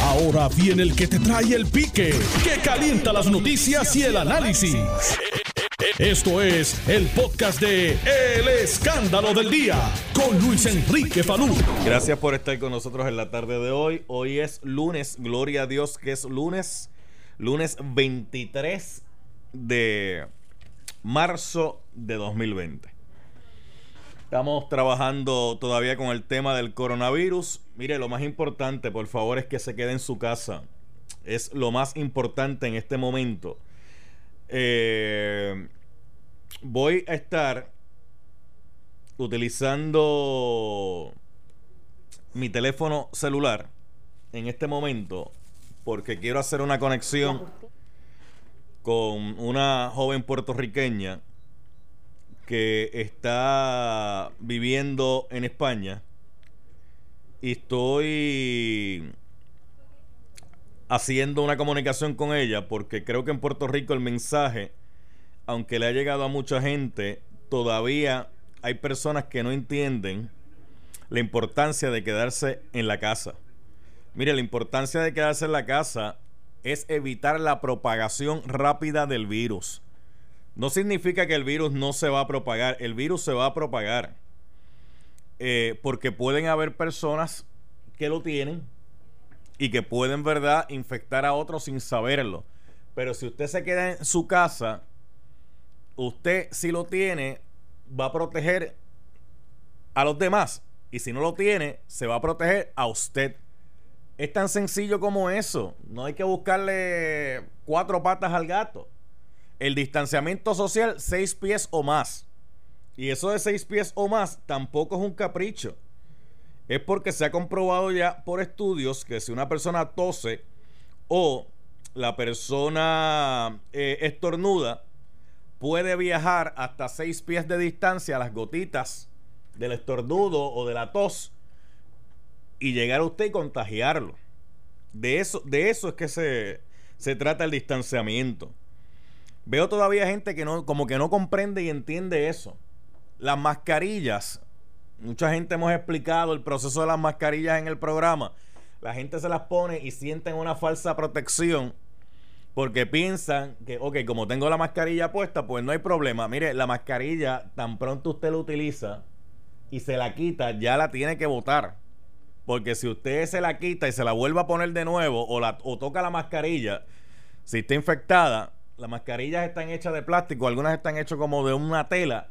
Ahora viene el que te trae el pique, que calienta las noticias y el análisis. Esto es el podcast de El Escándalo del Día con Luis Enrique Falú. Gracias por estar con nosotros en la tarde de hoy. Hoy es lunes, gloria a Dios que es lunes, lunes 23 de marzo de 2020. Estamos trabajando todavía con el tema del coronavirus. Mire, lo más importante, por favor, es que se quede en su casa. Es lo más importante en este momento. Eh, voy a estar utilizando mi teléfono celular en este momento porque quiero hacer una conexión con una joven puertorriqueña que está viviendo en España y estoy haciendo una comunicación con ella porque creo que en Puerto Rico el mensaje, aunque le ha llegado a mucha gente, todavía hay personas que no entienden la importancia de quedarse en la casa. Mire, la importancia de quedarse en la casa es evitar la propagación rápida del virus. No significa que el virus no se va a propagar, el virus se va a propagar. Eh, porque pueden haber personas que lo tienen y que pueden, ¿verdad?, infectar a otros sin saberlo. Pero si usted se queda en su casa, usted si lo tiene, va a proteger a los demás. Y si no lo tiene, se va a proteger a usted. Es tan sencillo como eso. No hay que buscarle cuatro patas al gato el distanciamiento social seis pies o más. Y eso de seis pies o más tampoco es un capricho. Es porque se ha comprobado ya por estudios que si una persona tose o la persona eh, estornuda, puede viajar hasta seis pies de distancia las gotitas del estornudo o de la tos y llegar a usted y contagiarlo. De eso, de eso es que se, se trata el distanciamiento. Veo todavía gente que no, como que no comprende y entiende eso. Las mascarillas, mucha gente hemos explicado el proceso de las mascarillas en el programa. La gente se las pone y sienten una falsa protección porque piensan que, ok, como tengo la mascarilla puesta, pues no hay problema. Mire, la mascarilla, tan pronto usted la utiliza y se la quita, ya la tiene que botar. Porque si usted se la quita y se la vuelve a poner de nuevo o, o toca la mascarilla, si está infectada, las mascarillas están hechas de plástico, algunas están hechas como de una tela,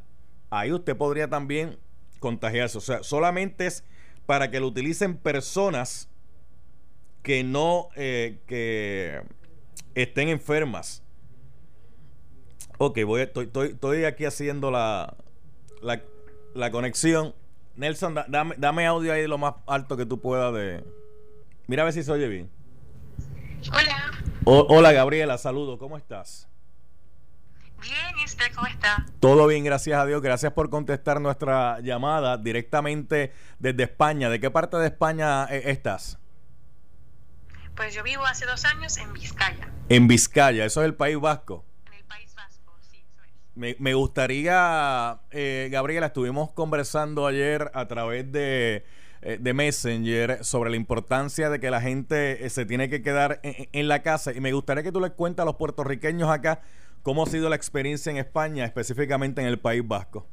ahí usted podría también contagiarse. O sea, solamente es para que lo utilicen personas que no, eh, que estén enfermas. Ok, voy, estoy, estoy, aquí haciendo la, la, conexión. Nelson, dame, dame audio ahí lo más alto que tú puedas de... Mira a ver si se oye bien. Hola hola Gabriela, saludo, ¿cómo estás? Bien, ¿y usted cómo está? Todo bien, gracias a Dios. Gracias por contestar nuestra llamada directamente desde España. ¿De qué parte de España eh, estás? Pues yo vivo hace dos años en Vizcaya. En Vizcaya, eso es el País Vasco. En el País Vasco, sí, eso es. Me, gustaría, eh, Gabriela, estuvimos conversando ayer a través de eh, de Messenger sobre la importancia de que la gente eh, se tiene que quedar en, la casa. Y me gustaría que tú les cuentes a los puertorriqueños acá cómo ha sido la experiencia en España, específicamente en el País Vasco.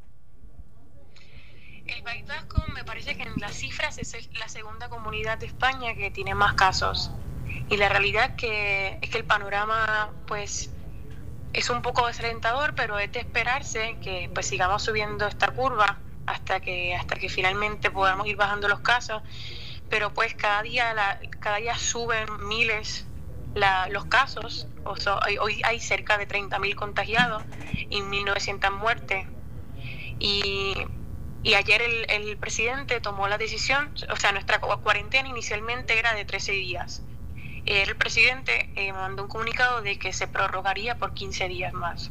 El País Vasco me parece que en las cifras es la segunda comunidad de España que tiene más casos. Y la realidad que es que el panorama pues es un poco desalentador, pero es de esperarse que pues sigamos subiendo esta curva hasta que, hasta que finalmente podamos ir bajando los casos. Pero pues cada día, la, cada día suben miles los casos. Hoy, hay cerca de 30.000 contagiados y 1.900 muertes. Y, y ayer el, el, presidente tomó la decisión, o sea, nuestra cuarentena inicialmente era de 13 días. El presidente eh, mandó un comunicado de que se prorrogaría por 15 días más.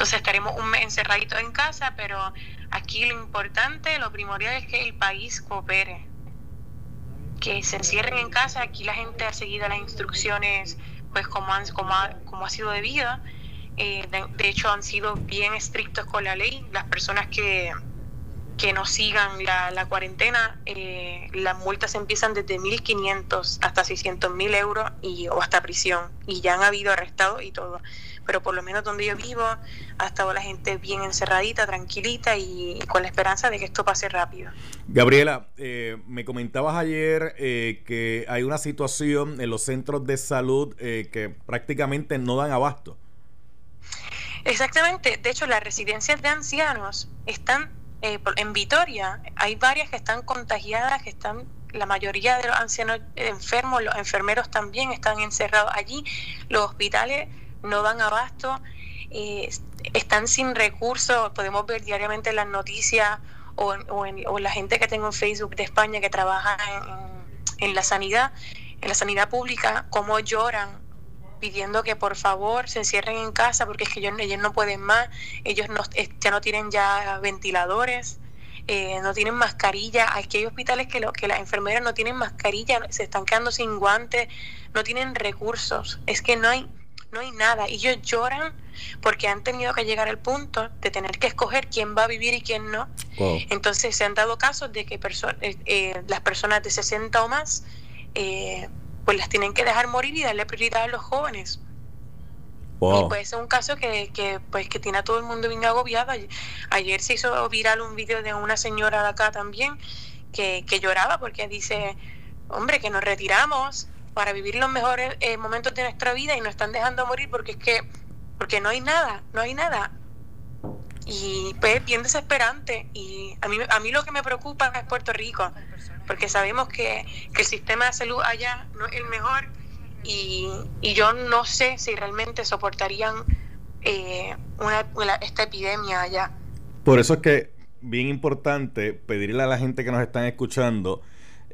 Entonces estaremos un mes encerraditos en casa, pero aquí lo importante, lo primordial es que el país coopere, que se encierren en casa. Aquí la gente ha seguido las instrucciones, pues como, han, como, ha, como ha sido debido. Eh, de, hecho, han sido bien estrictos con la ley. Las personas que, que no sigan la, la cuarentena, eh, las multas empiezan desde 1.500 hasta 600.000 euros y, o hasta prisión. Y ya han habido arrestados y todo. Pero por lo menos donde yo vivo ha estado la gente bien encerradita, tranquilita y, con la esperanza de que esto pase rápido. Gabriela, eh, me comentabas ayer eh, que hay una situación en los centros de salud que prácticamente no dan abasto. Exactamente. De hecho, las residencias de ancianos están eh, en Vitoria hay varias que están contagiadas, que están, la mayoría de los ancianos enfermos, los enfermeros también están encerrados allí, los hospitales no dan abasto, eh, están sin recursos, podemos ver diariamente en las noticias o, o, la gente que tengo en Facebook de España que trabaja en, en la sanidad, en la sanidad pública, cómo lloran pidiendo que por favor se encierren en casa porque es que ellos, ellos no pueden más, ellos no, ya no tienen ya ventiladores, eh, no tienen mascarilla, aquí hay hospitales que, lo, que las enfermeras no tienen mascarilla, se están quedando sin guantes, no tienen recursos, es que no hay, no hay nada, y ellos lloran porque han tenido que llegar al punto de tener que escoger quién va a vivir y quién no. Entonces se han dado casos de que eh, eh, las personas de 60 o más eh, pues las tienen que dejar morir y darle prioridad a los jóvenes. Y pues es un caso que, que, pues, que tiene a todo el mundo bien agobiado. Ayer se hizo viral un vídeo de una señora de acá también que, que lloraba porque dice, hombre, que nos retiramos para vivir los mejores eh, momentos de nuestra vida y nos están dejando morir porque es que porque no hay nada, no hay nada. Y pues bien desesperante. Y a mí, a mí lo que me preocupa es Puerto Rico porque sabemos que, el sistema de salud allá no es el mejor y, yo no sé si realmente soportarían eh, una, esta epidemia allá. Por eso es que bien importante pedirle a la gente que nos están escuchando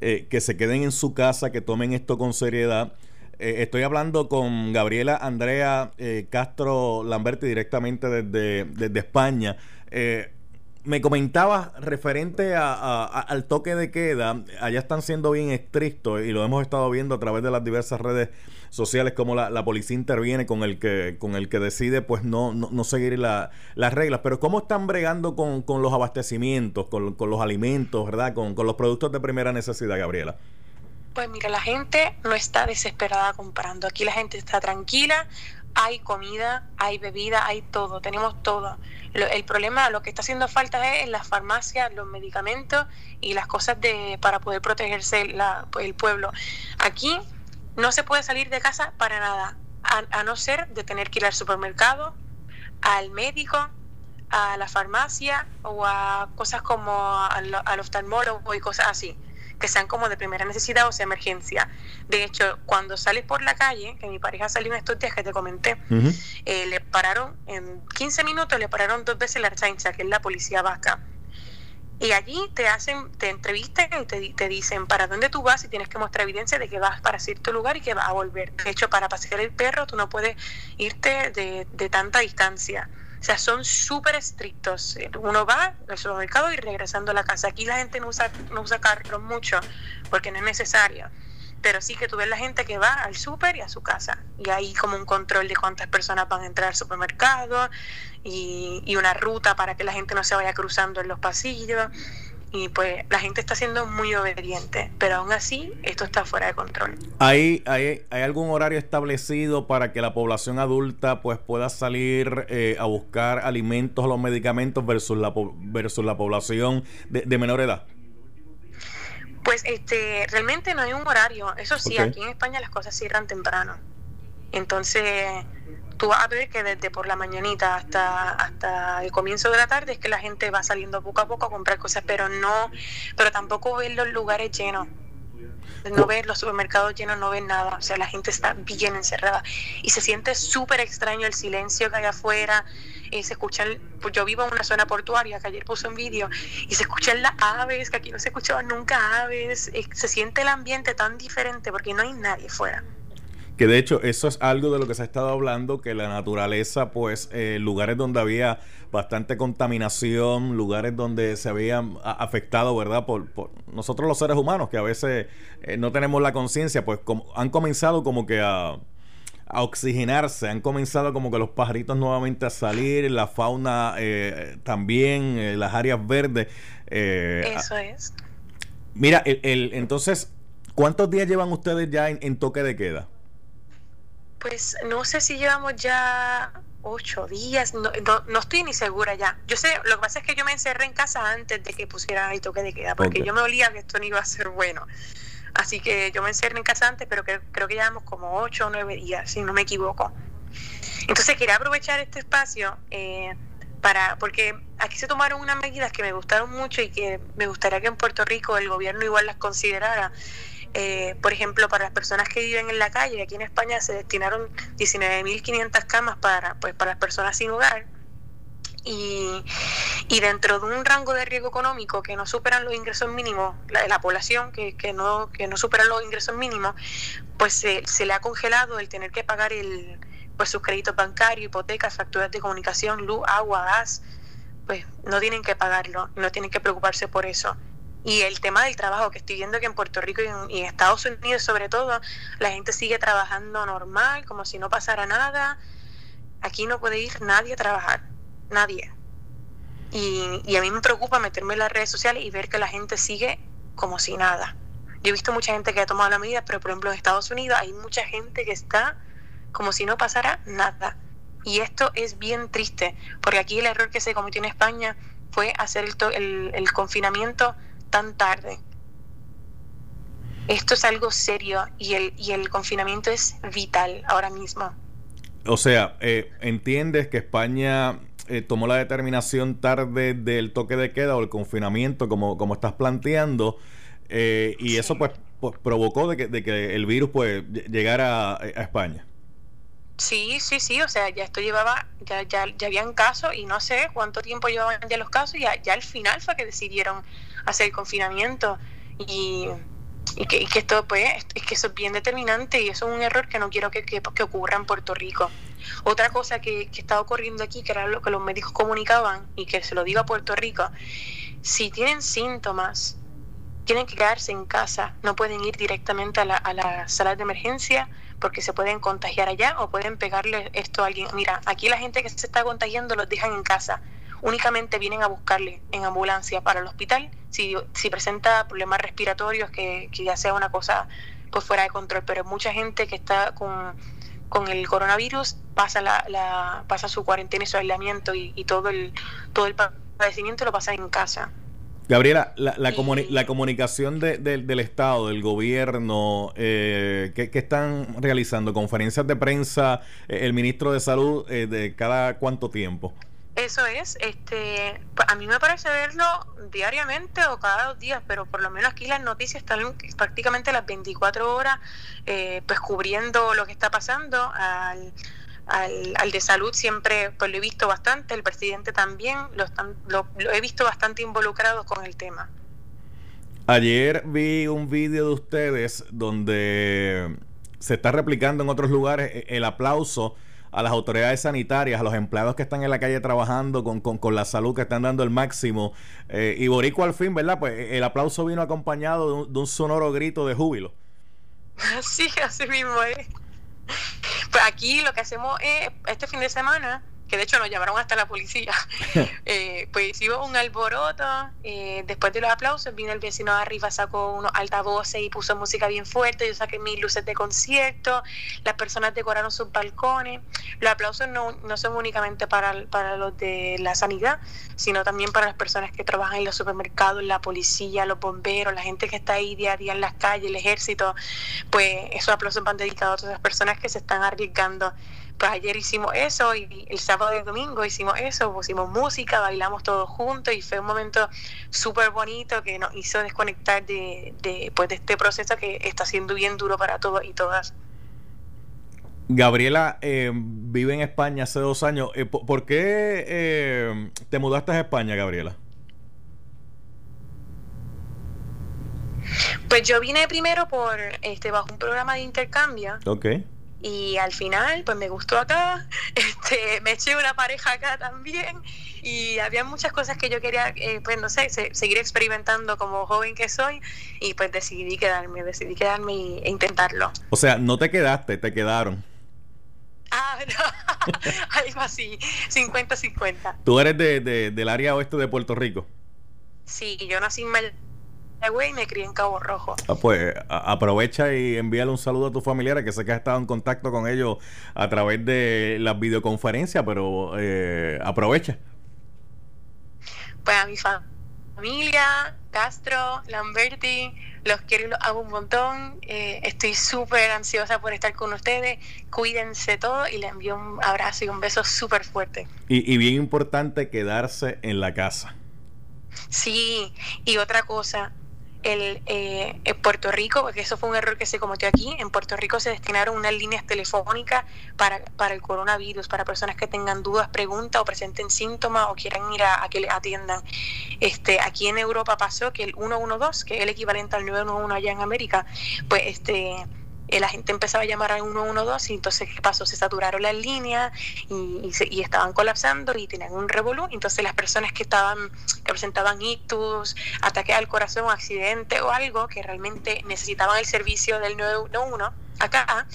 eh, que se queden en su casa, que tomen esto con seriedad. Eh, estoy hablando con Gabriela Andrea Castro Lamberti directamente desde, desde España me comentabas referente a, al toque de queda, allá están siendo bien estrictos y lo hemos estado viendo a través de las diversas redes sociales como la, policía interviene con el que con el que decide pues no, no, seguir las reglas. Pero ¿cómo están bregando con, los abastecimientos, con, los alimentos, verdad? Con, con los productos de primera necesidad, Gabriela. Pues mira, la gente no está desesperada comprando. Aquí la gente está tranquila, hay comida, hay bebida, hay todo, tenemos todo. el problema, lo que está haciendo falta es en las farmacias, los medicamentos y las cosas de para poder protegerse la, el pueblo. Aquí no se puede salir de casa para nada, a, no ser de tener que ir al supermercado, al médico, a la farmacia o a cosas como al oftalmólogo y cosas así que sean como de primera necesidad o sea emergencia. De hecho, cuando sales por la calle, que mi pareja salió en estos días que te comenté, eh, le pararon en 15 minutos, le pararon dos veces la chancha, que es la policía vasca. Y allí te hacen, te entrevistan y te, te, dicen para dónde tú vas y tienes que mostrar evidencia de que vas para cierto lugar y que vas a volver. De hecho, para pasear el perro tú no puedes irte de, de tanta distancia. Sea, son súper estrictos. Uno va al supermercado y regresando a la casa. Aquí la gente no usa, no usa carros mucho porque no es necesario. Pero sí que tú ves la gente que va al súper y a su casa. Y hay como un control de cuántas personas van a entrar al supermercado y, y una ruta para que la gente no se vaya cruzando en los pasillos y pues la gente está siendo muy obediente, pero aún así esto está fuera de control. ¿Hay, hay, hay algún horario establecido para que la población adulta pues pueda salir eh, a buscar alimentos o los medicamentos versus la, versus la población de, menor edad? Pues este, realmente no hay un horario. Eso sí, aquí en España las cosas cierran temprano. Entonces, tú vas a ver que desde por la mañanita hasta, hasta el comienzo de la tarde es que la gente va saliendo poco a poco a comprar cosas, pero no, pero tampoco ves los lugares llenos. No ves los supermercados llenos, no ves nada. O sea, la gente está bien encerrada. Y se siente súper extraño el silencio que hay afuera. Y se escuchan, pues yo vivo en una zona portuaria que ayer puso un vídeo y se escuchan las aves, que aquí no se escuchaban nunca aves. Se siente el ambiente tan diferente porque no hay nadie fuera. Que de hecho eso es algo de lo que se ha estado hablando, que la naturaleza, pues eh, lugares donde había bastante contaminación, lugares donde se habían afectado, ¿verdad? Por, nosotros los seres humanos, que a veces eh, no tenemos la conciencia, pues como, han comenzado como que a, a oxigenarse, han comenzado como que los pajaritos nuevamente a salir, la fauna eh, también, eh, las áreas verdes. Eh, Eso es. Mira, el, entonces, ¿cuántos días llevan ustedes ya en, toque de queda? Pues no sé si llevamos ya ocho días, no, no, estoy ni segura ya. Yo sé, lo que pasa es que yo me encerré en casa antes de que pusieran el toque de queda, porque yo me olía que esto no iba a ser bueno. Así que yo me encerré en casa antes, pero que, creo que llevamos como ocho o nueve días, si no me equivoco. Entonces quería aprovechar este espacio eh, para, porque aquí se tomaron unas medidas que me gustaron mucho y que me gustaría que en Puerto Rico el gobierno igual las considerara. Eh, por ejemplo, para las personas que viven en la calle, aquí en España se destinaron 19.500 camas para, pues, para las personas sin hogar y, y, dentro de un rango de riesgo económico que no superan los ingresos mínimos, la, la población que, que, no, que no superan los ingresos mínimos, pues se, se le ha congelado el tener que pagar el, pues sus créditos bancarios, hipotecas, facturas de comunicación, luz, agua, gas, pues no tienen que pagarlo, no tienen que preocuparse por eso. Y el tema del trabajo, que estoy viendo que en Puerto Rico y en, y en Estados Unidos sobre todo, la gente sigue trabajando normal, como si no pasara nada. Aquí no puede ir nadie a trabajar nadie. Y, a mí me preocupa meterme en las redes sociales y ver que la gente sigue como si nada. Yo he visto mucha gente que ha tomado la medida, pero por ejemplo en Estados Unidos hay mucha gente que está como si no pasara nada. Y esto es bien triste, porque aquí el error que se cometió en España fue hacer el, el, confinamiento tan tarde. Esto es algo serio y el, y el confinamiento es vital ahora mismo. O sea, eh, ¿entiendes que España eh, tomó la determinación tarde del toque de queda o el confinamiento, como, como estás planteando, eh, y eso pues, pues, provocó de que, de que, el virus pues llegara a, España. Sí, sí, sí, o sea, ya esto llevaba, ya, ya, ya habían casos y no sé cuánto tiempo llevaban ya los casos y ya, ya al final fue que decidieron hacer el confinamiento y, y, que, esto pues es que eso es bien determinante y eso es un error que no quiero que ocurra en Puerto Rico. Otra cosa que, que está ocurriendo aquí, que era lo que los médicos comunicaban y que se lo digo a Puerto Rico, si tienen síntomas, tienen que quedarse en casa, no pueden ir directamente a la, a la sala de emergencia porque se pueden contagiar allá o pueden pegarle esto a alguien. Mira, aquí la gente que se está contagiando los dejan en casa, únicamente vienen a buscarle en ambulancia para el hospital si, si presenta problemas respiratorios, que, que ya sea una cosa pues fuera de control, pero mucha gente que está con con el coronavirus pasa la, la pasa su cuarentena y su aislamiento y, todo el todo el padecimiento lo pasa en casa. Gabriela, la, la, la comunicación del Estado, del gobierno, eh, ¿qué, están realizando? ¿Conferencias de prensa eh, el ministro de Salud eh, de cada cuánto tiempo? Eso es, este, a mí me parece verlo diariamente o cada dos días, pero por lo menos aquí las noticias están prácticamente las 24 horas, eh, pues cubriendo lo que está pasando. Al, al, de salud siempre pues lo he visto bastante, el presidente también, lo, están, lo, he visto bastante involucrado con el tema. Ayer vi un vídeo de ustedes donde se está replicando en otros lugares e, el aplauso a las autoridades sanitarias, a los empleados que están en la calle trabajando con, con, la salud, que están dando el máximo. Eh, y Borico al fin, ¿verdad? Pues el aplauso vino acompañado de un, sonoro grito de júbilo. Sí, así mismo es. Pues aquí lo que hacemos es, este fin de semana, que de hecho nos llamaron hasta la policía. eh, pues hicimos un alboroto, eh, después de los aplausos vino el vecino de arriba, sacó unos altavoces y puso música bien fuerte, yo saqué mis luces de concierto, las personas decoraron sus balcones, los aplausos no, no son únicamente para, para los de la sanidad, sino también para las personas que trabajan en los supermercados, la policía, los bomberos, la gente que está ahí día a día en las calles, el ejército, pues esos aplausos van dedicados a todas esas personas que se están arriesgando pues ayer hicimos eso y el sábado y el domingo hicimos eso, pusimos música, bailamos todos juntos y fue un momento súper bonito que nos hizo desconectar de, de, pues, de este proceso que está siendo bien duro para todos y todas. Gabriela eh, vive en España hace dos años. Eh, ¿Por qué eh, te mudaste a España, Gabriela? Pues yo vine primero por este bajo un programa de intercambio. Ok y al final pues me gustó acá, este, me eché una pareja acá también y había muchas cosas que yo quería, eh, pues no sé, seguir experimentando como joven que soy y pues decidí quedarme, decidí quedarme e intentarlo. O sea, no te quedaste, te quedaron. Algo así, 50-50. ¿Tú eres de, del área oeste de Puerto Rico? Sí, yo nací en Mayagüez y me crié en Cabo Rojo. Ah, pues aprovecha y envíale un saludo a tus familiares, que sé que has estado en contacto con ellos a través de las videoconferencias, pero eh, aprovecha. Pues a mi familia, Castro, Lamberti, los quiero y los amo un montón. Eh, estoy súper ansiosa por estar con ustedes. Cuídense todo y les envío un abrazo y un beso súper fuerte. Y, y bien importante quedarse en la casa. Sí, y otra cosa, el, eh, Puerto Rico, porque eso fue un error que se cometió aquí, en Puerto Rico se destinaron unas líneas telefónicas para, para el coronavirus, para personas que tengan dudas, preguntas o presenten síntomas o quieran ir a, que les atiendan. Este, aquí en Europa pasó que el 112, que es el equivalente al 911 allá en América, pues este la gente empezaba a llamar al 112 y entonces ¿qué pasó? Se saturaron las líneas y, y, estaban colapsando y tenían un revolú. Entonces las personas que estaban que presentaban ictus, ataque al corazón, accidente o algo que realmente necesitaban el servicio del 911 acá,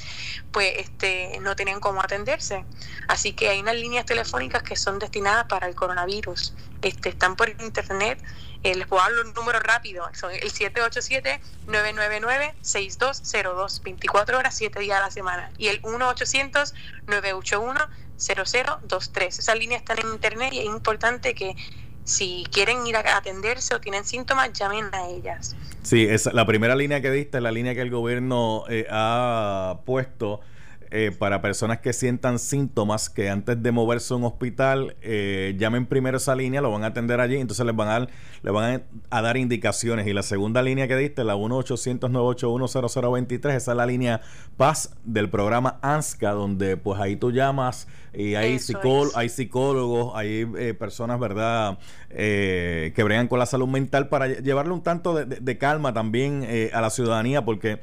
pues este, no tenían cómo atenderse. Así que hay unas líneas telefónicas que son destinadas para el coronavirus. Este, están por internet eh, les puedo dar un número rápido, son el 787-999-6202, 24 horas, 7 días a la semana. Y el 1-800-981-0023. Esas líneas están en internet y es importante que si quieren ir a atenderse o tienen síntomas, llamen a ellas. Sí, es la primera línea que diste es la línea que el gobierno eh, ha puesto eh, para personas que sientan síntomas que antes de moverse a un hospital eh, llamen primero esa línea, lo van a atender allí, entonces les van a dar, les van a, dar indicaciones. Y la segunda línea que diste, la 1-800-981-0023, esa es la línea Paz del programa ANSCA, donde pues ahí tú llamas y hay, hay psicólogos, hay eh, personas, ¿verdad?, que bregan con la salud mental para llevarle un tanto de, de calma también a la ciudadanía, porque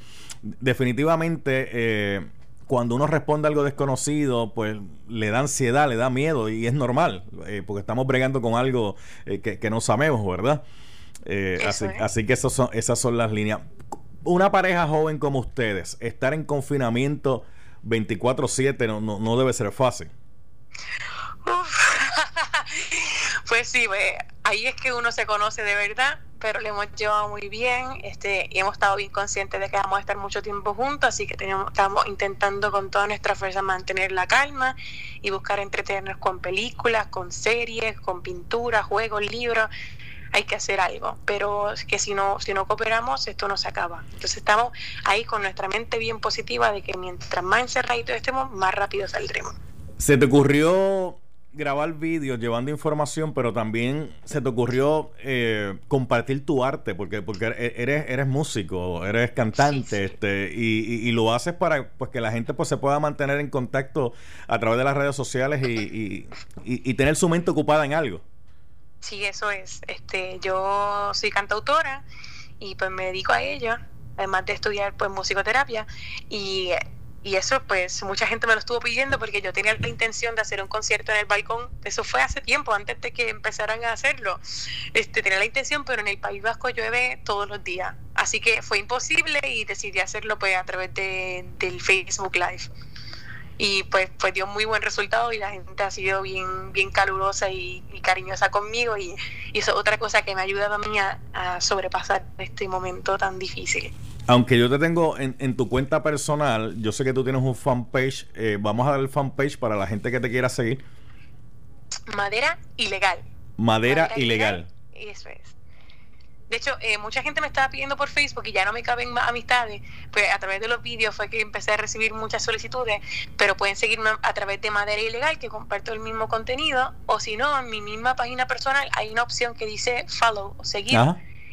definitivamente cuando uno responde algo desconocido, pues le da ansiedad, le da miedo y es normal, eh, porque estamos bregando con algo eh, que, no sabemos, ¿verdad? Eh, así, que son, esas son las líneas. Una pareja joven como ustedes, estar en confinamiento 24/7 no, no, no debe ser fácil. Pues sí, pues, ahí es que uno se conoce de verdad pero le hemos llevado muy bien este, y hemos estado bien conscientes de que vamos a estar mucho tiempo juntos, así que tenemos, estamos intentando con toda nuestra fuerza mantener la calma y buscar entretenernos con películas, con series, con pinturas, juegos, libros. Hay que hacer algo, pero que si no, si no cooperamos, esto no se acaba. Entonces estamos ahí con nuestra mente bien positiva de que mientras más encerraditos estemos, más rápido saldremos. ¿Se te ocurrió grabar vídeos llevando información, pero también se te ocurrió eh, compartir tu arte, porque, porque e-, eres, eres músico, eres cantante, este, y, y, lo haces para pues que la gente pues se pueda mantener en contacto a través de las redes sociales y, y, tener su mente ocupada en algo. Sí, eso es. Este, yo soy cantautora y pues me dedico a ello, además de estudiar pues musicoterapia y y eso pues mucha gente me lo estuvo pidiendo porque yo tenía la intención de hacer un concierto en el balcón, eso fue hace tiempo, antes de que empezaran a hacerlo. Este, tenía la intención, pero en el País Vasco llueve todos los días, así que fue imposible y decidí hacerlo pues a través de, del Facebook Live. Y pues, pues dio muy buen resultado y la gente ha sido bien, bien calurosa y, cariñosa conmigo y, eso es otra cosa que me ha ayudado a mí a sobrepasar este momento tan difícil. Aunque yo te tengo en, tu cuenta personal, yo sé que tú tienes un fanpage. Eh, vamos a dar el fanpage para la gente que te quiera seguir. Madera ilegal. Madera, ilegal. Eso es. De hecho, eh, mucha gente me estaba pidiendo por Facebook y ya no me caben más amistades. Pues a través de los vídeos fue que empecé a recibir muchas solicitudes, pero pueden seguirme a través de Madera Ilegal, que comparto el mismo contenido, o si no, en mi misma página personal hay una opción que dice follow o seguir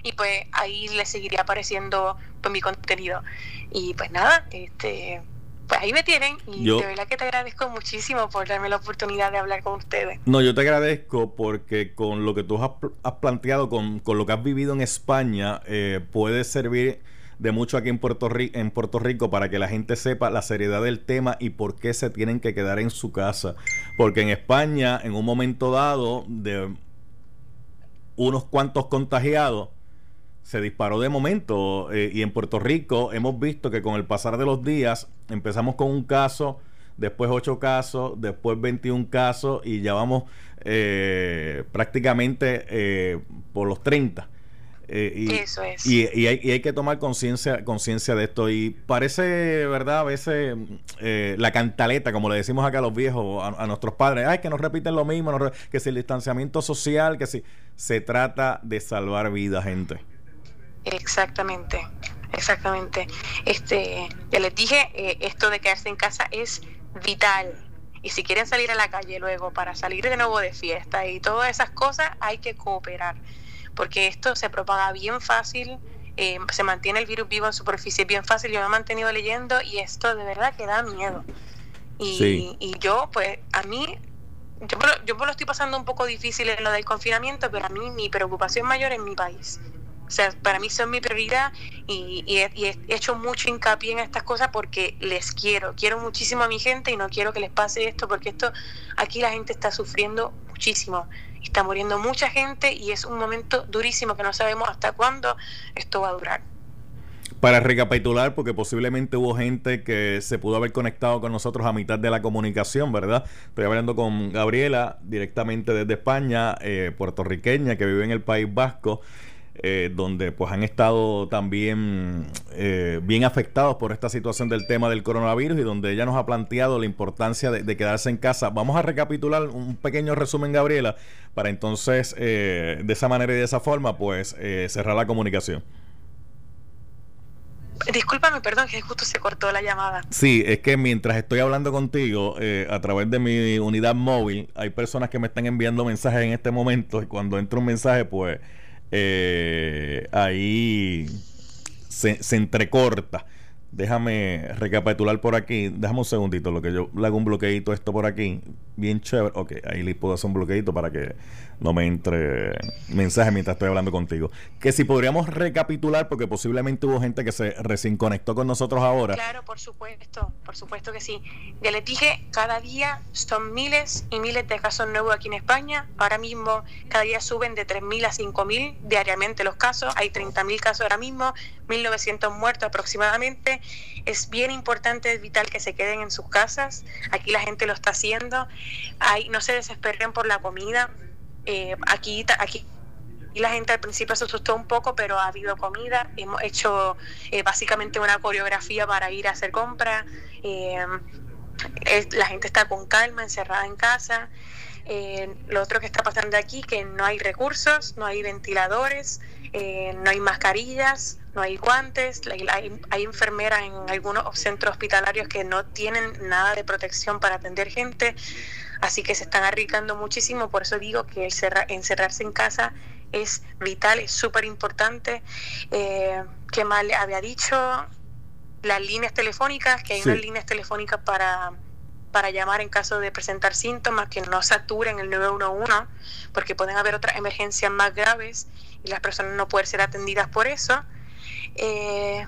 y pues ahí le seguiría apareciendo pues mi contenido. Y pues nada, este pues ahí me tienen y de verdad que te agradezco muchísimo por darme la oportunidad de hablar con ustedes. No, yo te agradezco porque con lo que tú has, planteado, con, lo que has vivido en España, eh, puede servir de mucho aquí en Puerto, Rico, en Puerto Rico para que la gente sepa la seriedad del tema y por qué se tienen que quedar en su casa. Porque en España, en un momento dado, de unos cuantos contagiados, se disparó de momento eh, y en Puerto Rico hemos visto que con el pasar de los días empezamos con un caso, después 8 casos, después 21 casos y ya vamos eh, prácticamente eh, por los 30. Eh, y, Eso es. Y, hay, que tomar conciencia conciencia de esto. Y parece, ¿verdad? A veces eh, la cantaleta, como le decimos acá a los viejos, a, nuestros padres, ay, que nos repiten lo mismo, que si el distanciamiento social, que si se trata de salvar vidas, gente. Exactamente, exactamente. Este, ya les dije, eh, esto de quedarse en casa es vital. Y si quieren salir a la calle luego para salir de nuevo de fiesta y todas esas cosas, hay que cooperar porque esto se propaga bien fácil, eh, se mantiene el virus vivo en superficie bien fácil. Yo me he mantenido leyendo y esto de verdad que da miedo. Y, y yo, pues, a mí, yo, yo me lo estoy pasando un poco difícil en lo del confinamiento, pero a mí mi preocupación mayor es mi país. O sea, para mí son mi prioridad y, y, he, hecho mucho hincapié en estas cosas porque les quiero. Quiero muchísimo a mi gente y no quiero que les pase esto porque esto aquí la gente está sufriendo muchísimo está muriendo mucha gente y es un momento durísimo que no sabemos hasta cuándo esto va a durar. Para recapitular, porque posiblemente hubo gente que se pudo haber conectado con nosotros a mitad de la comunicación, ¿verdad? Estoy hablando con Gabriela, directamente desde España, eh, puertorriqueña, que vive en el País Vasco. Eh, donde pues han estado también eh, bien afectados por esta situación del tema del coronavirus y donde ella nos ha planteado la importancia de, quedarse en casa. Vamos a recapitular un pequeño resumen, Gabriela, para entonces eh, de esa manera y de esa forma pues cerrar la comunicación. Discúlpame, perdón, que justo se cortó la llamada. Sí, es que mientras estoy hablando contigo a través de mi unidad móvil, hay personas que me están enviando mensajes en este momento y cuando entra un mensaje, pues eh, ahí se, se, entrecorta. Déjame recapitular por aquí. Déjame un segundito, lo que yo le hago un bloqueito esto por aquí. Bien chévere. Ok, ahí le puedo hacer un bloqueito para que no me entre mensaje mientras estoy hablando contigo. Que si podríamos recapitular, porque posiblemente hubo gente que se recién conectó con nosotros ahora. Claro, por supuesto, por supuesto que sí. Ya les dije, cada día son miles y miles de casos nuevos aquí en España. Ahora mismo cada día suben de 3.000 a 5.000 diariamente los casos. Hay 30.000 casos ahora mismo, 1.900 muertos aproximadamente. Es bien importante, es vital que se queden en sus casas. Aquí la gente lo está haciendo. No se desesperen por la comida eh, aquí, aquí y la gente al principio se asustó un poco, pero ha habido comida. Hemos hecho eh, básicamente una coreografía para ir a hacer compras. Eh, la gente está con calma, encerrada en casa. lo otro que está pasando aquí, que no hay recursos, no hay ventiladores, no hay mascarillas, no hay guantes, hay, enfermeras en algunos centros hospitalarios que no tienen nada de protección para atender gente. Así que se están arriesgando muchísimo, por eso digo que el encerrarse en casa es vital, es súper importante. Eh, ¿Qué más le había dicho? Las líneas telefónicas, que hay unas líneas telefónicas para, para llamar en caso de presentar síntomas, que no saturen el 911, porque pueden haber otras emergencias más graves y las personas no pueden ser atendidas por eso. Eh,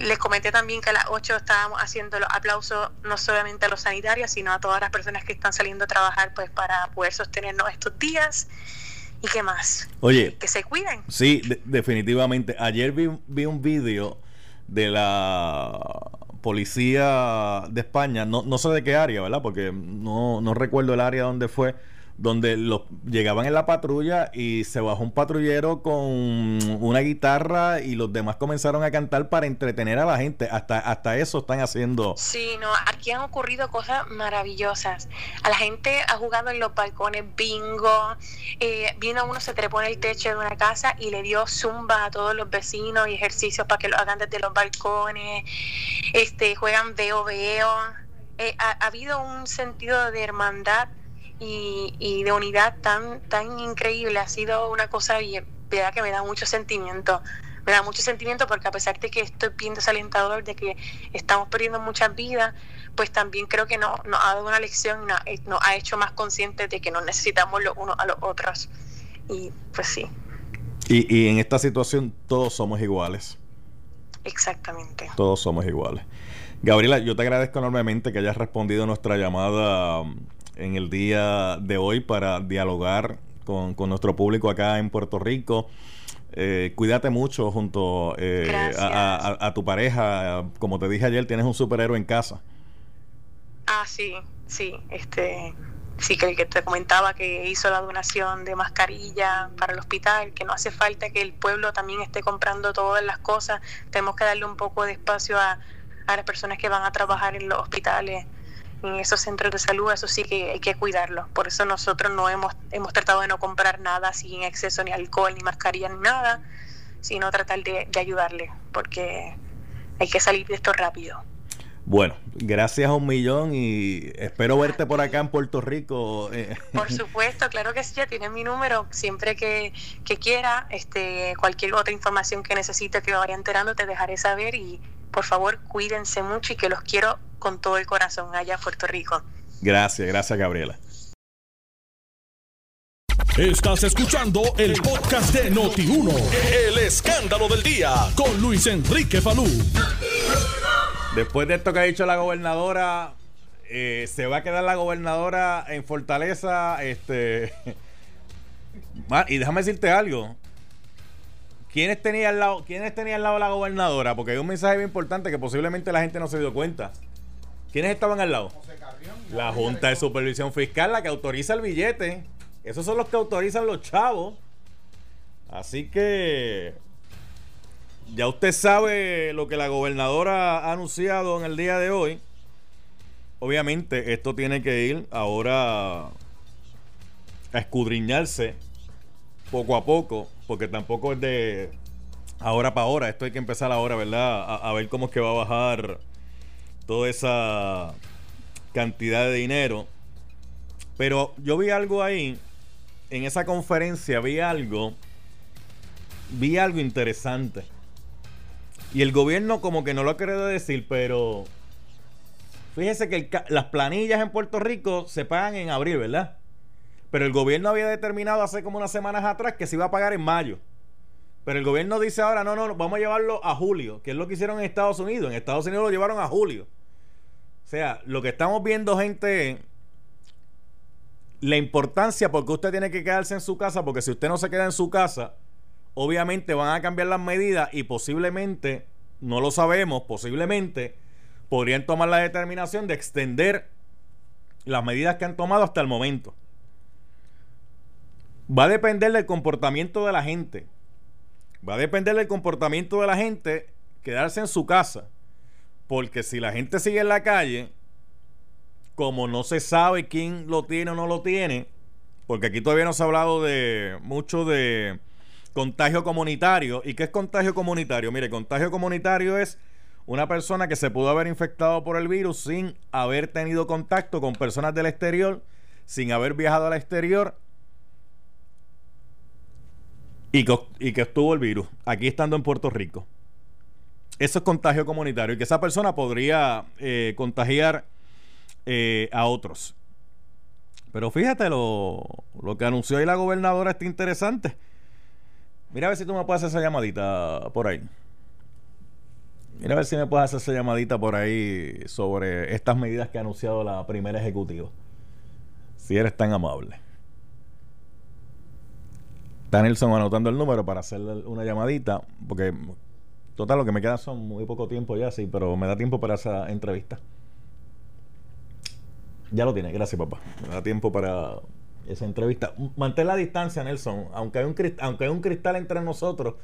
les comenté también que a las 8 estábamos haciendo los aplausos no solamente a los sanitarios, sino a todas las personas que están saliendo a trabajar pues para poder sostenernos estos días. ¿Y qué más? Oye, que se cuiden. Sí, definitivamente. Ayer vi, vi un vídeo de la policía de España, no, no sé de qué área, ¿verdad? Porque no, no recuerdo el área donde fue, donde los llegaban en la patrulla y se bajó un patrullero con una guitarra y los demás comenzaron a cantar para entretener a la gente. Hasta, hasta eso están haciendo. Sí, no, aquí han ocurrido cosas maravillosas. A la gente ha jugado en los balcones bingo, eh, vino uno, se trepó en el techo de una casa y le dio zumba a todos los vecinos y ejercicios para que lo hagan desde los balcones. Este, juegan veo veo. Eh, ha habido un sentido de hermandad y, de unidad tan, tan increíble. Ha sido una cosa y verdad que me da mucho sentimiento. Me da mucho sentimiento porque a pesar de que estoy bien desalentador, de que estamos perdiendo muchas vidas, pues también creo que nos, ha dado una lección y nos, ha hecho más conscientes de que nos necesitamos los unos a los otros. Y pues sí. Y, y en esta situación todos somos iguales. Exactamente. Todos somos iguales. Gabriela, yo te agradezco enormemente que hayas respondido a nuestra llamada en el día de hoy para dialogar con, nuestro público acá en Puerto Rico. Eh, cuídate mucho junto eh, a, tu pareja. Como te dije ayer, tienes un superhéroe en casa. Ah, sí, sí, este, sí que el que te comentaba que hizo la donación de mascarilla para el hospital, que no hace falta que el pueblo también esté comprando todas las cosas, tenemos que darle un poco de espacio a, a las personas que van a trabajar en los hospitales, en esos centros de salud, eso sí que hay que cuidarlo. Por eso nosotros no hemos, hemos tratado de no comprar nada sin exceso, ni alcohol, ni mascarilla, ni nada, sino tratar de, de ayudarle, porque hay que salir de esto rápido. Bueno, gracias a un millón y espero verte por acá en Puerto Rico. Eh. Por supuesto, claro que sí, ya tienes mi número. Siempre que, que quiera, este, cualquier otra información que necesite que vaya enterando, te dejaré saber y por favor cuídense mucho y que los quiero con todo el corazón allá en Puerto Rico. Gracias, gracias Gabriela. Estás escuchando el podcast de Noti1, el escándalo del día con Luis Enrique Falú. Después de esto que ha dicho la gobernadora, eh, se va a quedar la gobernadora en Fortaleza. Este. y déjame decirte algo. ¿Quiénes tenían al lado, ¿quiénes tenía al lado la gobernadora? Porque hay un mensaje bien importante que posiblemente la gente no se dio cuenta. ¿Quiénes estaban al lado? La Junta de Supervisión Fiscal, la que autoriza el billete. Esos son los que autorizan los chavos. Así que ya usted sabe lo que la gobernadora ha anunciado en el día de hoy. Obviamente esto tiene que ir ahora a escudriñarse poco a poco, porque tampoco es de ahora para ahora. Esto hay que empezar ahora, ¿verdad? A, a ver cómo es que va a bajar toda esa cantidad de dinero. Pero yo vi algo ahí, en esa conferencia vi algo, vi algo interesante. Y el gobierno como que no lo ha querido decir, pero fíjese que las planillas en Puerto Rico se pagan en abril, ¿verdad? Pero el gobierno había determinado hace como unas semanas atrás que se iba a pagar en mayo. Pero el gobierno dice ahora, no, no, vamos a llevarlo a julio, que es lo que hicieron en Estados Unidos. En Estados Unidos lo llevaron a julio. Sea, lo que estamos viendo, gente, la importancia porque usted tiene que quedarse en su casa, porque si usted no se queda en su casa, obviamente van a cambiar las medidas y posiblemente, no lo sabemos, posiblemente podrían tomar la determinación de extender las medidas que han tomado hasta el momento. Va a depender del comportamiento de la gente. Va a depender del comportamiento de la gente quedarse en su casa. Porque si la gente sigue en la calle, como no se sabe quién lo tiene o no lo tiene, porque aquí todavía no se ha hablado de mucho de contagio comunitario. ¿Y qué es contagio comunitario? Mire, contagio comunitario es una persona que se pudo haber infectado por el virus sin haber tenido contacto con personas del exterior, sin haber viajado al exterior y que, y que estuvo el virus aquí estando en Puerto Rico. Eso es contagio comunitario y que esa persona podría eh, contagiar eh, a otros. Pero fíjate, lo, lo que anunció ahí la gobernadora está interesante. Mira a ver si tú me puedes hacer esa llamadita por ahí. Mira a ver si me puedes hacer esa llamadita por ahí sobre estas medidas que ha anunciado la primera ejecutiva. Si eres tan amable. Está Nelson anotando el número para hacerle una llamadita. Porque, total, lo que me queda son muy poco tiempo ya, sí, pero me da tiempo para esa entrevista. Ya lo tiene, gracias papá. Me da tiempo para esa entrevista. Mantén la distancia, Nelson. Aunque hay un, cristal, aunque hay un cristal entre nosotros,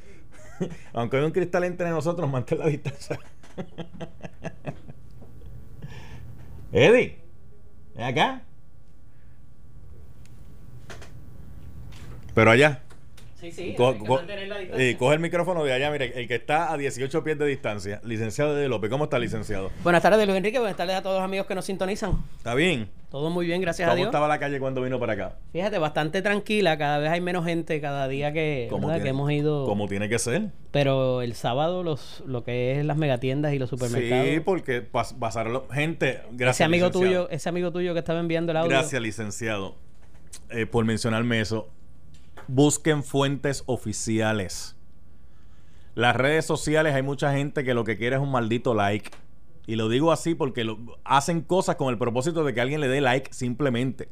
aunque hay un cristal entre nosotros, mantén la distancia. Eddie, ven acá. Pero allá. Sí, sí, coge el micrófono de allá, mire, el que está a 18 pies de distancia, licenciado de López. ¿Cómo está, licenciado? Buenas tardes, Luis Enrique. Buenas tardes a todos los amigos que nos sintonizan. ¿Está bien? Todo muy bien, gracias a Dios. ¿Cómo estaba la calle cuando vino para acá? Fíjate, bastante tranquila. Cada vez hay menos gente cada día que, que hemos ido. Como tiene que ser. Pero el sábado, los, lo que es las megatiendas y los supermercados. Sí, porque pasaron gente. Gracias, ese amigo tuyo, ese amigo tuyo que estaba enviando el audio. Gracias, licenciado, eh, por mencionarme eso busquen fuentes oficiales. Las redes sociales hay mucha gente que lo que quiere es un maldito like. Y lo digo así porque lo, hacen cosas con el propósito de que alguien le dé like simplemente.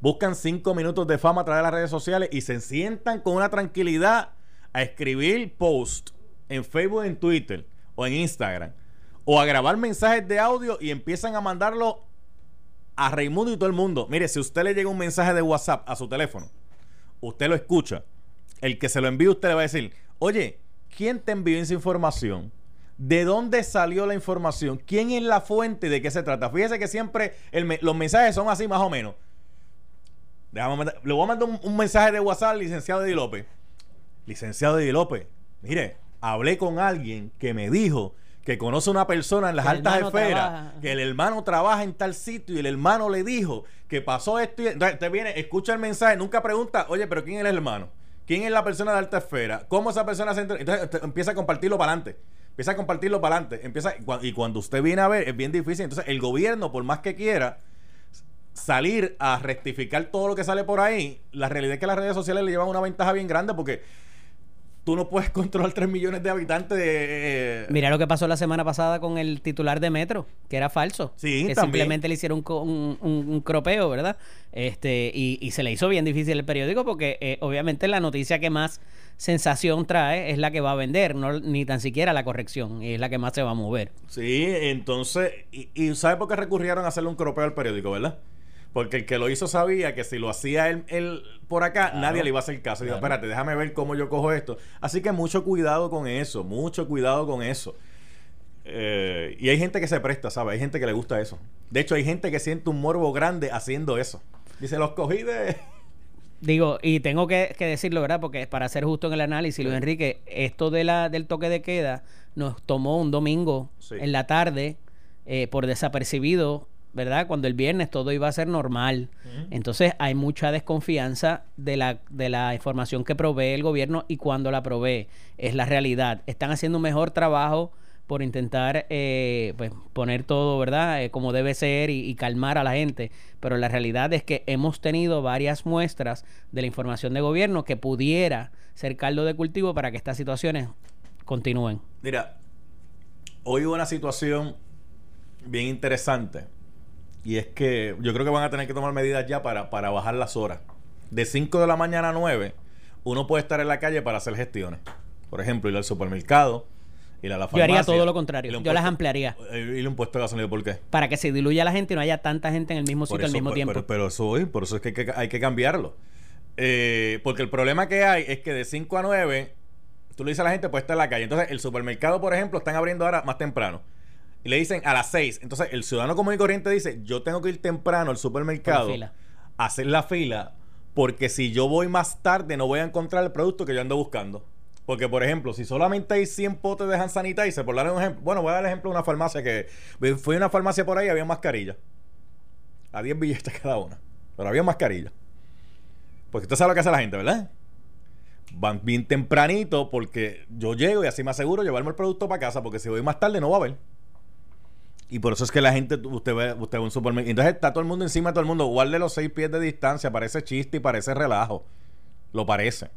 Buscan cinco minutos de fama a través de las redes sociales y se sientan con una tranquilidad a escribir post en Facebook, en Twitter o en Instagram. O a grabar mensajes de audio y empiezan a mandarlo a Raimundo y todo el mundo. Mire, si usted le llega un mensaje de WhatsApp a su teléfono, usted lo escucha. El que se lo envíe, usted le va a decir, oye, ¿quién te envió esa información? ¿De dónde salió la información? ¿Quién es la fuente? ¿De qué se trata? Fíjese que siempre los mensajes son así más o menos. le voy a mandar un, mensaje de WhatsApp licenciado Eddie López. Licenciado Eddie López, mire, hablé con alguien que me dijo que conoce una persona en las altas esferas, que el hermano trabaja en tal sitio y el hermano le dijo que pasó esto y entonces te viene, escucha el mensaje, nunca pregunta, oye, pero ¿quién es el hermano? ¿Quién es la persona de alta esfera? ¿Cómo esa persona se entra? Entonces empieza a compartirlo para adelante empieza a compartirlo para adelante. Empieza, y cuando usted viene a ver, es bien difícil. Entonces, el gobierno, por más que quiera salir a rectificar todo lo que sale por ahí, la realidad es que las redes sociales le llevan una ventaja bien grande porque tú no puedes controlar 3 millones de habitantes. De, eh, Mira lo que pasó la semana pasada con el titular de Metro, que era falso. Sí, que simplemente le hicieron un, un, cropeo, ¿verdad? Este, y, y, se le hizo bien difícil el periódico porque eh, obviamente la noticia que más sensación trae es la que va a vender, no, ni tan siquiera la corrección, es la que más se va a mover. Sí, entonces, y, y ¿sabe por qué recurrieron a hacerle un cropeo al periódico, verdad? Porque el que lo hizo sabía que si lo hacía él, por acá, nadie le iba a hacer caso. Dijo, espérate, déjame ver cómo yo cojo esto. Así que mucho cuidado con eso, mucho cuidado con eso. Eh, y hay gente que se presta, ¿sabes? Hay gente que le gusta eso. De hecho, hay gente que siente un morbo grande haciendo eso. Dice, los cogí de... Digo, y tengo que, decirlo, ¿verdad? Porque para ser justo en el análisis, Luis Enrique, esto de la, del toque de queda nos tomó un domingo en la tarde eh, por desapercibido ¿verdad? Cuando el viernes todo iba a ser normal. Entonces hay mucha desconfianza de la, de la información que provee el gobierno y cuando la provee. Es la realidad. Están haciendo un mejor trabajo por intentar eh, pues, poner todo, ¿verdad? Eh, como debe ser y, calmar a la gente. Pero la realidad es que hemos tenido varias muestras de la información de gobierno que pudiera ser caldo de cultivo para que estas situaciones continúen. Mira, hoy hubo una situación bien interesante y es que yo creo que van a tener que tomar medidas ya para, para bajar las horas. De 5 de la mañana a 9, uno puede estar en la calle para hacer gestiones. Por ejemplo, ir al supermercado, ir a la farmacia. Yo haría todo lo contrario. Yo las ampliaría. Eh, y un puesto de gasolina, ¿por qué? Para que se diluya la gente y no haya tanta gente en el mismo sitio al mismo tiempo. Pero, eso por eso es que hay que, cambiarlo. Eh, porque el problema que hay es que de 5 a 9, tú le dices a la gente, puede estar en la calle. Entonces, el supermercado, por ejemplo, están abriendo ahora más temprano y le dicen a las 6. Entonces, el ciudadano común y corriente dice: Yo tengo que ir temprano al supermercado a hacer la fila, porque si yo voy más tarde, no voy a encontrar el producto que yo ando buscando. Porque, por ejemplo, si solamente hay 100 potes de hand sanitizer, por dar un ejemplo, bueno, voy a dar el ejemplo de una farmacia que fui a una farmacia por ahí y había mascarilla. A 10 billetes cada una. Pero había mascarilla. Porque usted sabe lo que hace la gente, ¿verdad? Van bien tempranito porque yo llego y así me aseguro llevarme el producto para casa porque si voy más tarde no va a haber. Y por eso es que la gente, usted ve, usted ve un supermercado. Entonces está todo el mundo encima de todo el mundo. Guarde los seis pies de distancia. Parece chiste y parece relajo. Lo parece.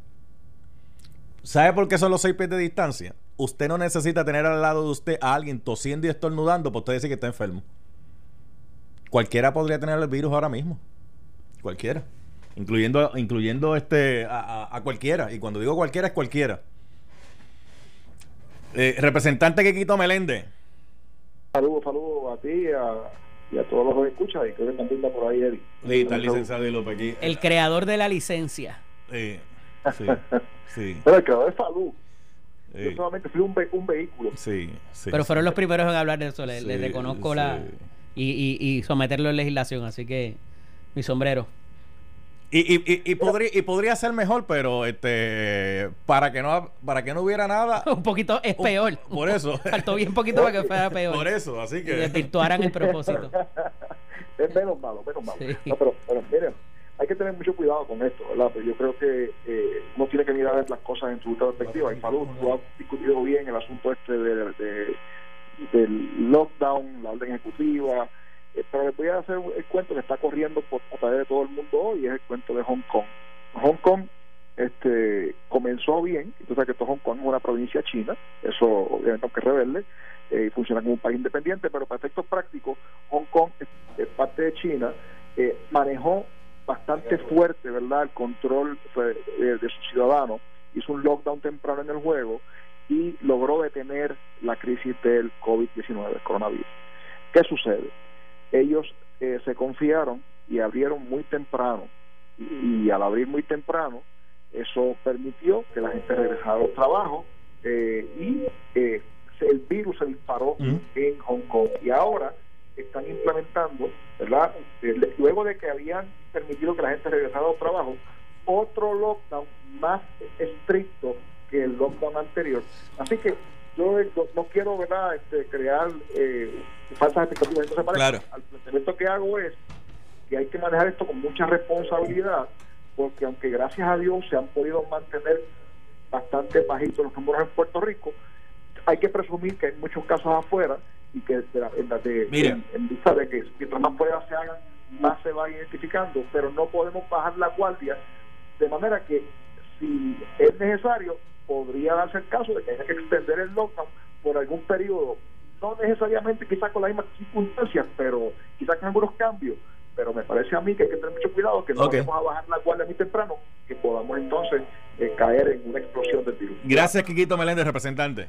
¿Sabe por qué son los seis pies de distancia? Usted no necesita tener al lado de usted a alguien tosiendo y estornudando para usted decir que está enfermo. Cualquiera podría tener el virus ahora mismo. Cualquiera. Incluyendo, incluyendo este a, cualquiera. Y cuando digo cualquiera, es cualquiera. Eh, representante que Meléndez. Saludos, saludos a ti y a todos los que escuchan. Y creo que también está por ahí Eddie. Sí, está licenciado López aquí. El creador de la licencia. Sí, sí, Pero el creador es salud. Yo solamente fui un, un vehículo. Sí, sí. Pero fueron los primeros en hablar de eso. Le, reconozco la. Y, y, y someterlo en legislación. Así que mi sombrero. Y, y, y, podría, y podría ser mejor, pero este para que no para que no hubiera nada. un poquito es peor. por eso. Faltó bien poquito para que fuera peor. Por eso, así que. desvirtuaran el propósito. es menos malo, menos malo. No, pero, pero miren, hay que tener mucho cuidado con esto, ¿verdad? Pero yo creo que eh, uno tiene que mirar las cosas en su perspectiva. Y salud, tú has discutido bien el asunto este de, de, del lockdown, la orden ejecutiva pero les voy a hacer el cuento que está corriendo por, a través de todo el mundo hoy, es el cuento de Hong Kong. Hong Kong este comenzó bien, entonces que Hong Kong es una provincia china, eso obviamente aunque rebelde, eh, funciona como un país independiente, pero para efectos prácticos, Hong Kong es, parte de China, eh, manejó bastante fuerte, ¿verdad?, el control de, de sus ciudadanos, hizo un lockdown temprano en el juego y logró detener la crisis del COVID-19, el coronavirus. ¿Qué sucede? Ellos eh, se confiaron y abrieron muy temprano. Y, al abrir muy temprano, eso permitió que la gente regresara al trabajo eh, y eh, el virus se disparó en Hong Kong. Y ahora están implementando, ¿verdad? Luego de que habían permitido que la gente regresara al trabajo, otro lockdown más estricto que el lockdown anterior. Así que yo no, quiero ¿verdad? Este, crear eh, falsas expectativas. Entonces, claro. Planteamiento que hago es que hay que manejar esto con mucha responsabilidad, porque aunque gracias a Dios se han podido mantener bastante bajitos los números en Puerto Rico, hay que presumir que hay muchos casos afuera y que en, en, vista de que mientras más pruebas se hagan, más se va identificando, pero no podemos bajar la guardia de manera que si es necesario, podría darse el caso de que haya que extender el lockdown por algún periodo, no necesariamente quizás con las mismas circunstancias, pero quizás con algunos cambios. Pero me parece a mí que hay que tener mucho cuidado, que no vamos a bajar la guardia muy temprano, que podamos entonces eh, caer en una explosión del virus. Gracias, Quiquito Meléndez, representante.